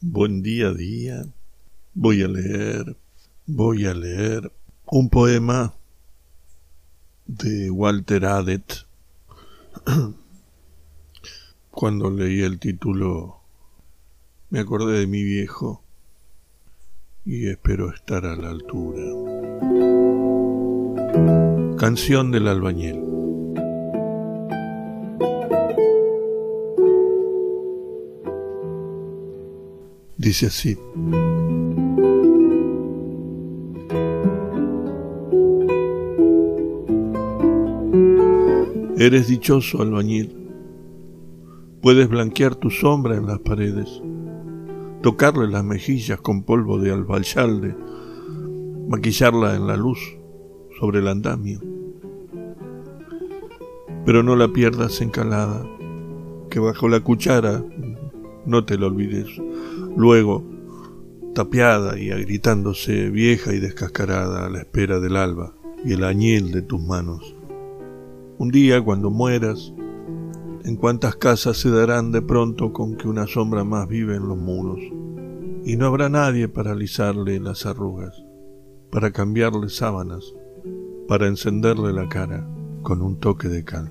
Buen día día. Voy a leer, voy a leer un poema de Walter Adet. Cuando leí el título me acordé de mi viejo y espero estar a la altura. Canción del albañil. Dice así. Eres dichoso, albañil. Puedes blanquear tu sombra en las paredes, tocarle las mejillas con polvo de albayalde, maquillarla en la luz sobre el andamio. Pero no la pierdas encalada, que bajo la cuchara no te lo olvides. Luego, tapiada y agritándose, vieja y descascarada a la espera del alba y el añil de tus manos. Un día, cuando mueras, en cuántas casas se darán de pronto con que una sombra más vive en los muros, y no habrá nadie para alisarle las arrugas, para cambiarle sábanas, para encenderle la cara con un toque de cal.